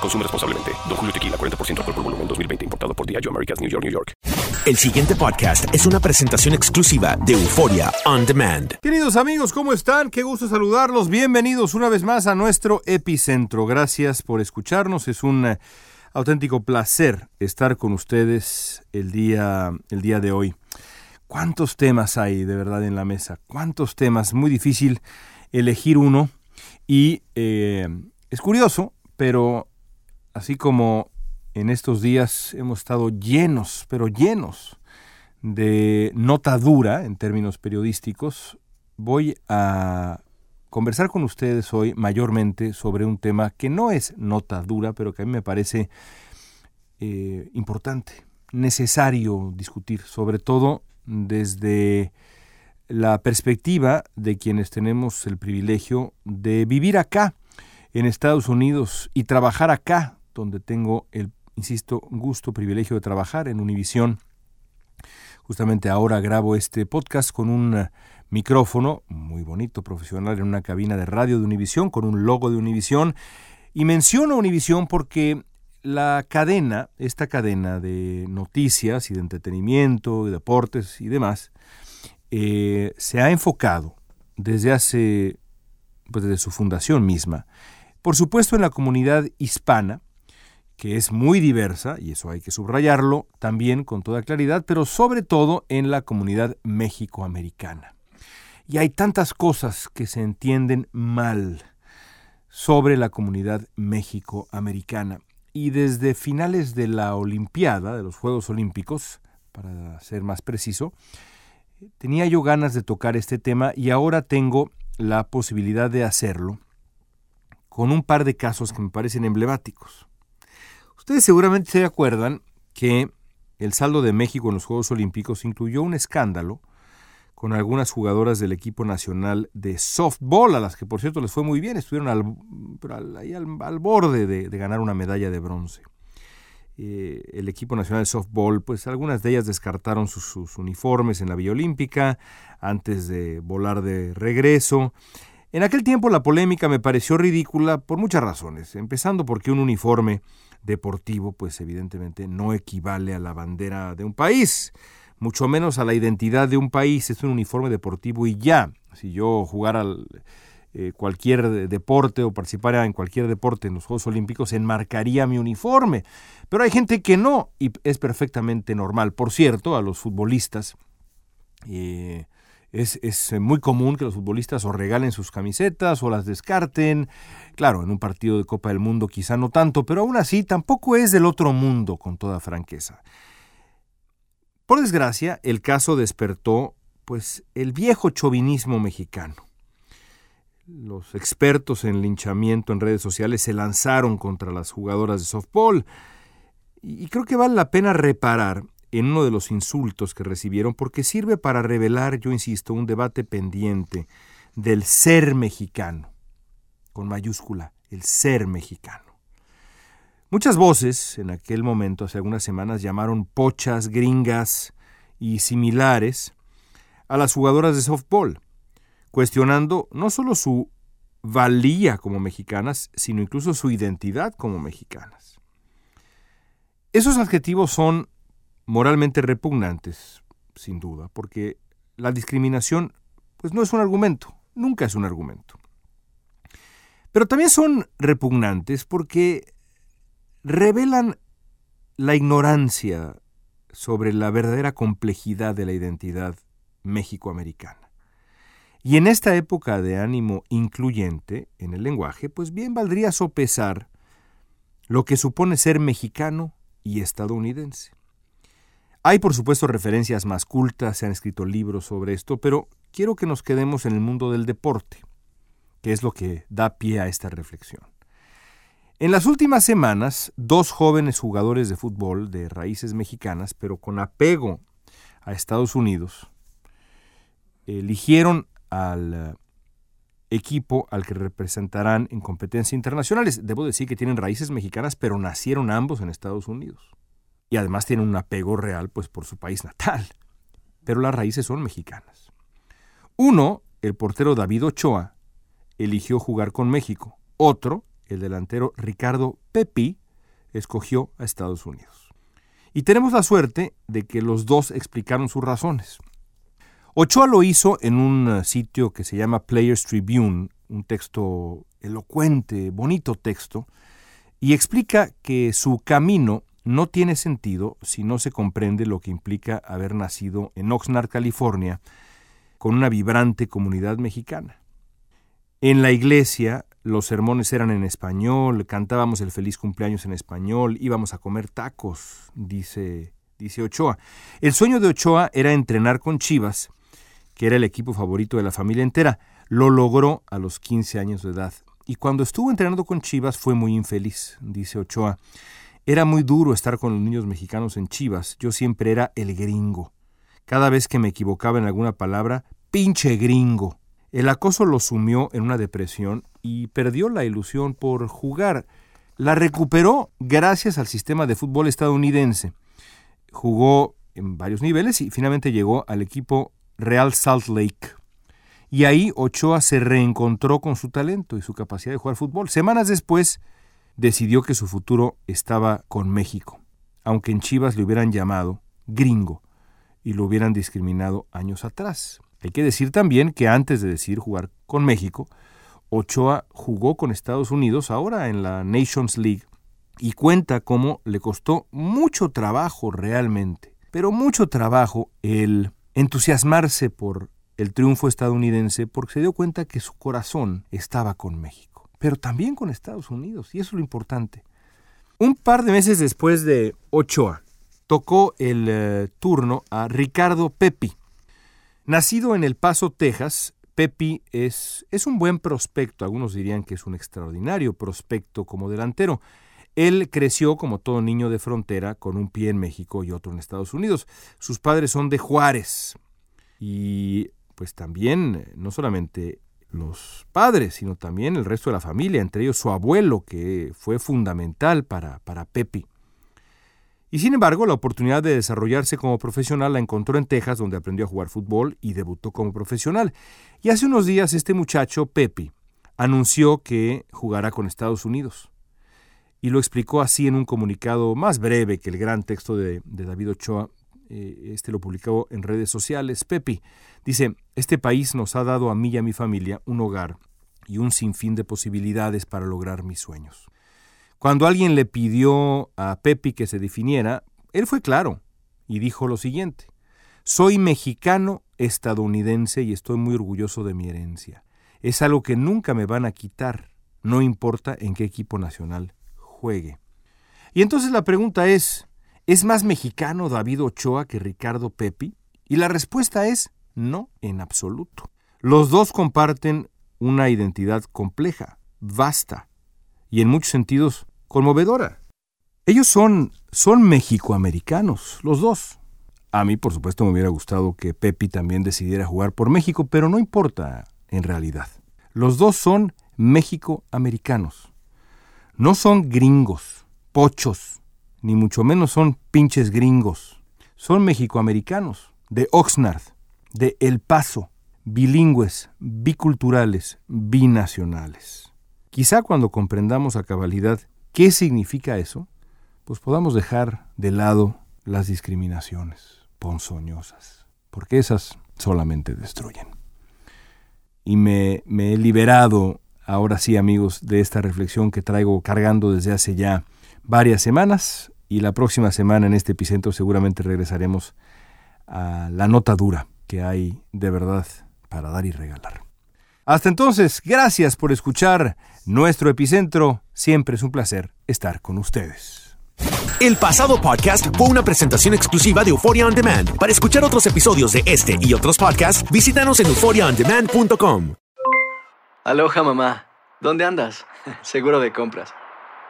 Consume responsablemente. Don Julio Tequila, 40% alcohol por volumen, 2020. Importado por Diageo Americas, New York, New York. El siguiente podcast es una presentación exclusiva de Euforia On Demand. Queridos amigos, ¿cómo están? Qué gusto saludarlos. Bienvenidos una vez más a nuestro epicentro. Gracias por escucharnos. Es un eh, auténtico placer estar con ustedes el día, el día de hoy. ¿Cuántos temas hay de verdad en la mesa? ¿Cuántos temas? Muy difícil elegir uno. Y eh, es curioso, pero así como en estos días hemos estado llenos, pero llenos de nota dura en términos periodísticos, voy a conversar con ustedes hoy mayormente sobre un tema que no es nota dura, pero que a mí me parece eh, importante, necesario discutir, sobre todo desde la perspectiva de quienes tenemos el privilegio de vivir acá, en Estados Unidos, y trabajar acá, donde tengo el, insisto, gusto, privilegio de trabajar en Univisión. Justamente ahora grabo este podcast con un eh, micrófono muy bonito, profesional, en una cabina de radio de Univisión, con un logo de Univisión. Y menciono Univisión porque la cadena, esta cadena de noticias y de entretenimiento, de deportes y demás, eh, se ha enfocado desde hace, pues desde su fundación misma, por supuesto en la comunidad hispana, que es muy diversa, y eso hay que subrayarlo también con toda claridad, pero sobre todo en la comunidad mexicoamericana. Y hay tantas cosas que se entienden mal sobre la comunidad mexicoamericana. Y desde finales de la Olimpiada, de los Juegos Olímpicos, para ser más preciso, tenía yo ganas de tocar este tema y ahora tengo la posibilidad de hacerlo con un par de casos que me parecen emblemáticos. Ustedes seguramente se acuerdan que el saldo de México en los Juegos Olímpicos incluyó un escándalo con algunas jugadoras del equipo nacional de softball, a las que por cierto les fue muy bien, estuvieron al, al, borde de, ganar una medalla de bronce. Eh, el equipo nacional de softball, pues algunas de ellas descartaron sus, sus uniformes en la Villa Olímpica antes de volar de regreso. En aquel tiempo la polémica me pareció ridícula por muchas razones, empezando porque un uniforme deportivo, pues evidentemente no equivale a la bandera de un país, mucho menos a la identidad de un país, es un uniforme deportivo y ya. Si yo jugara eh, cualquier deporte o participara en cualquier deporte en los Juegos Olímpicos, enmarcaría mi uniforme. Pero hay gente que no, y es perfectamente normal. Por cierto, a los futbolistas, eh, es, muy común que los futbolistas o regalen sus camisetas o las descarten. Claro, en un partido de Copa del Mundo quizá no tanto, pero aún así tampoco es del otro mundo, con toda franqueza. Por desgracia, el caso despertó pues el viejo chauvinismo mexicano. Los expertos en linchamiento en redes sociales se lanzaron contra las jugadoras de softball y creo que vale la pena reparar en uno de los insultos que recibieron porque sirve para revelar, yo insisto, un debate pendiente del ser mexicano, con mayúscula, el ser mexicano. Muchas voces en aquel momento, hace algunas semanas, llamaron pochas, gringas y similares a las jugadoras de softball, cuestionando no solo su valía como mexicanas, sino incluso su identidad como mexicanas. Esos adjetivos son moralmente repugnantes, sin duda, porque la discriminación pues no es un argumento, nunca es un argumento. Pero también son repugnantes porque revelan la ignorancia sobre la verdadera complejidad de la identidad mexicoamericana. Y en esta época de ánimo incluyente en el lenguaje, pues bien valdría sopesar lo que supone ser mexicano y estadounidense. Hay por supuesto referencias más cultas, se han escrito libros sobre esto, pero quiero que nos quedemos en el mundo del deporte, que es lo que da pie a esta reflexión. En las últimas semanas, dos jóvenes jugadores de fútbol de raíces mexicanas, pero con apego a Estados Unidos, eligieron al eh, equipo al que representarán en competencias internacionales. Debo decir que tienen raíces mexicanas, pero nacieron ambos en Estados Unidos. Y además tienen un apego real pues por su país natal. Pero las raíces son mexicanas. Uno, el portero David Ochoa, eligió jugar con México. Otro, el delantero Ricardo Pepi, escogió a Estados Unidos. Y tenemos la suerte de que los dos explicaron sus razones. Ochoa lo hizo en un eh, sitio que se llama Players Tribune, un texto elocuente, bonito texto, y explica que su camino no tiene sentido si no se comprende lo que implica haber nacido en Oxnard, California, con una vibrante comunidad mexicana. En la iglesia los sermones eran en español, cantábamos el feliz cumpleaños en español, íbamos a comer tacos, dice, dice Ochoa. El sueño de Ochoa era entrenar con Chivas que era el equipo favorito de la familia entera. Lo logró a los 15 años de edad. Y cuando estuvo entrenando con Chivas fue muy infeliz, dice Ochoa. Era muy duro estar con los niños mexicanos en Chivas. Yo siempre era el gringo. Cada vez que me equivocaba en alguna palabra, pinche gringo. El acoso lo sumió en una depresión y perdió la ilusión por jugar. La recuperó gracias al sistema de fútbol estadounidense. Jugó en varios niveles y finalmente llegó al equipo Real Salt Lake. Y ahí Ochoa se reencontró con su talento y su capacidad de jugar fútbol. Semanas después decidió que su futuro estaba con México, aunque en Chivas le hubieran llamado gringo y lo hubieran discriminado años atrás. Hay que decir también que antes de decidir jugar con México, Ochoa jugó con Estados Unidos ahora en la Nations League y cuenta cómo le costó mucho trabajo realmente, pero mucho trabajo el entusiasmarse por el triunfo estadounidense porque se dio cuenta que su corazón estaba con México, pero también con Estados Unidos, y eso es lo importante. Un par de meses después de Ochoa, tocó el eh, turno a Ricardo Pepi. Nacido en El Paso, Texas, Pepi es, es un buen prospecto, algunos dirían que es un extraordinario prospecto como delantero. Él creció como todo niño de frontera con un pie en México y otro en Estados Unidos. Sus padres son de Juárez. Y pues también, eh, no solamente los padres, sino también el resto de la familia, entre ellos su abuelo, que fue fundamental para, para Pepi. Y sin embargo, la oportunidad de desarrollarse como profesional la encontró en Texas, donde aprendió a jugar fútbol y debutó como profesional. Y hace unos días este muchacho, Pepi, anunció que jugará con Estados Unidos y lo explicó así en un comunicado más breve que el gran texto de, David Ochoa. Eh, este lo publicó en redes sociales. Pepi dice, este país nos ha dado a mí y a mi familia un hogar y un sinfín de posibilidades para lograr mis sueños. Cuando alguien le pidió a Pepi que se definiera, él fue claro y dijo lo siguiente, soy mexicano estadounidense y estoy muy orgulloso de mi herencia. Es algo que nunca me van a quitar, no importa en qué equipo nacional juegue. Y entonces la pregunta es, ¿es más mexicano David Ochoa que Ricardo Pepi? Y la respuesta es no, en absoluto. Los dos comparten una identidad compleja, vasta y en muchos sentidos conmovedora. Ellos son, son mexicoamericanos, los dos. A mí, por supuesto, me hubiera gustado que Pepi también decidiera jugar por México, pero no importa en realidad. Los dos son mexicoamericanos. No son gringos, pochos, ni mucho menos son pinches gringos. Son mexicoamericanos, de Oxnard, de El Paso, bilingües, biculturales, binacionales. Quizá cuando comprendamos a cabalidad qué significa eso, pues podamos dejar de lado las discriminaciones ponzoñosas, porque esas solamente destruyen. Y me, me he liberado ahora sí amigos de esta reflexión que traigo cargando desde hace ya varias semanas y la próxima semana en este epicentro seguramente regresaremos a la nota dura que hay de verdad para dar y regalar. Hasta entonces, gracias por escuchar nuestro epicentro. Siempre es un placer estar con ustedes. El pasado podcast fue una presentación exclusiva de Euphoria On Demand. Para escuchar otros episodios de este y otros podcasts, visítanos en euphoriaondemand.com. Aloha mamá, ¿dónde andas? Seguro de compras.